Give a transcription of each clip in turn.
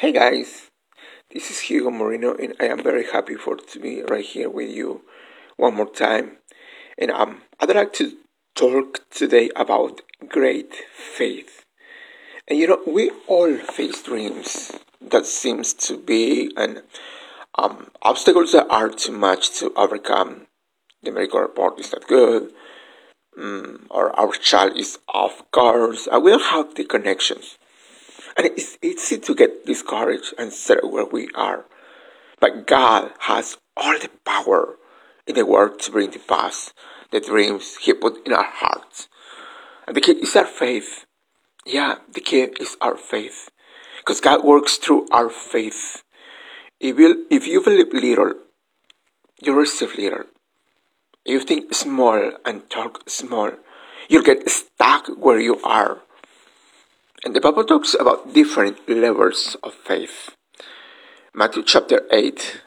Hey guys, this is Hugo Moreno, and I am very happy for to be right here with you one more time. And um, I'd like to talk today about great faith. And you know, we all face dreams that seems to be and um, obstacles that are too much to overcome. The medical report is not good, um, or our child is off course. I will have the connections and it's easy to get discouraged and settle where we are. But God has all the power in the world to bring to pass the dreams He put in our hearts. And the key is our faith. Yeah, the key is our faith. Because God works through our faith. If you, if you believe little, you receive little. If you think small and talk small, you'll get stuck where you are and the Bible talks about different levels of faith. Matthew chapter 8,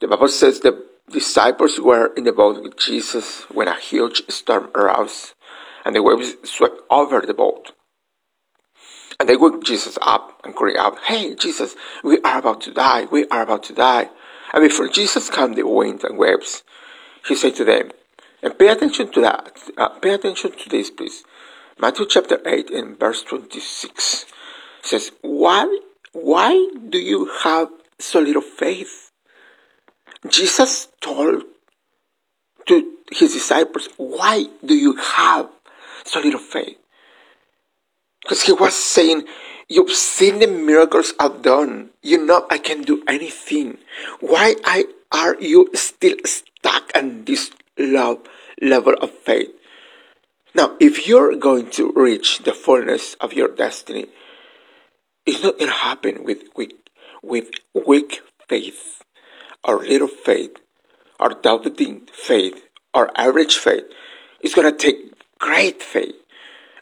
the Bible says the disciples were in the boat with Jesus when a huge storm arose and the waves swept over the boat. And they woke Jesus up and cried out, Hey, Jesus, we are about to die. We are about to die. And before Jesus calmed the wind and waves, he said to them, and pay attention to that. Uh, pay attention to this, please. Matthew chapter 8 and verse 26 says, Why, why do you have so little faith? Jesus told to his disciples, Why do you have so little faith? Because he was saying, You've seen the miracles I've done. You know I can do anything. Why are you still stuck on this low level of faith? Now, if you're going to reach the fullness of your destiny, it's not going to happen with weak, with weak faith, or little faith, or doubting faith, or average faith. It's going to take great faith.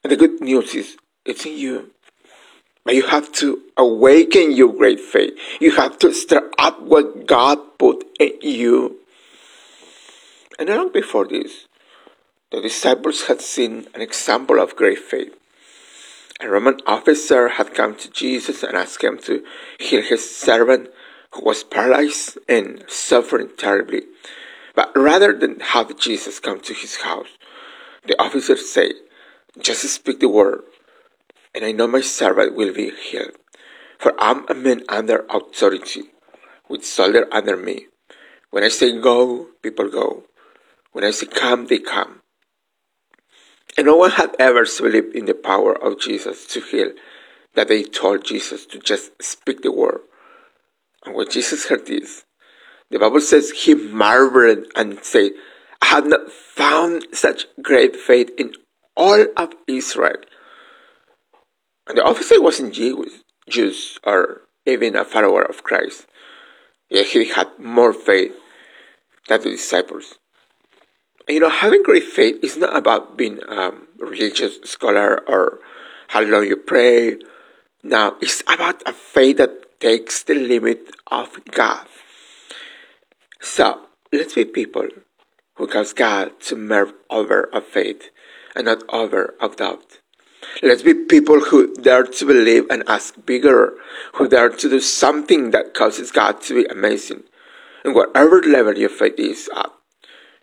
And the good news is, it's in you. But you have to awaken your great faith. You have to stir up what God put in you. And long before this, the disciples had seen an example of great faith. A Roman officer had come to Jesus and asked him to heal his servant who was paralyzed and suffering terribly. But rather than have Jesus come to his house, the officer said, Just speak the word, and I know my servant will be healed. For I'm a man under authority, with soldiers under me. When I say go, people go. When I say come, they come. And no one had ever believed in the power of Jesus to heal that they told Jesus to just speak the word. And when Jesus heard this, the Bible says he marveled and said, I have not found such great faith in all of Israel. And the officer wasn't Jewish, Jews or even a follower of Christ. Yet he had more faith than the disciples you know, having great faith is not about being a religious scholar or how long you pray. Now, it's about a faith that takes the limit of God. So, let's be people who cause God to move over of faith and not over of doubt. Let's be people who dare to believe and ask bigger, who dare to do something that causes God to be amazing. And whatever level your faith is at,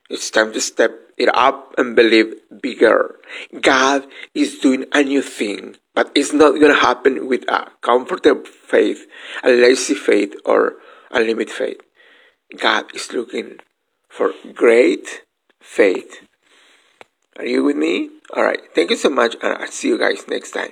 it's time to step it up and believe bigger. God is doing a new thing, but it's not going to happen with a comfortable faith, a lazy faith, or a limited faith. God is looking for great faith. Are you with me? All right. Thank you so much, and I'll see you guys next time.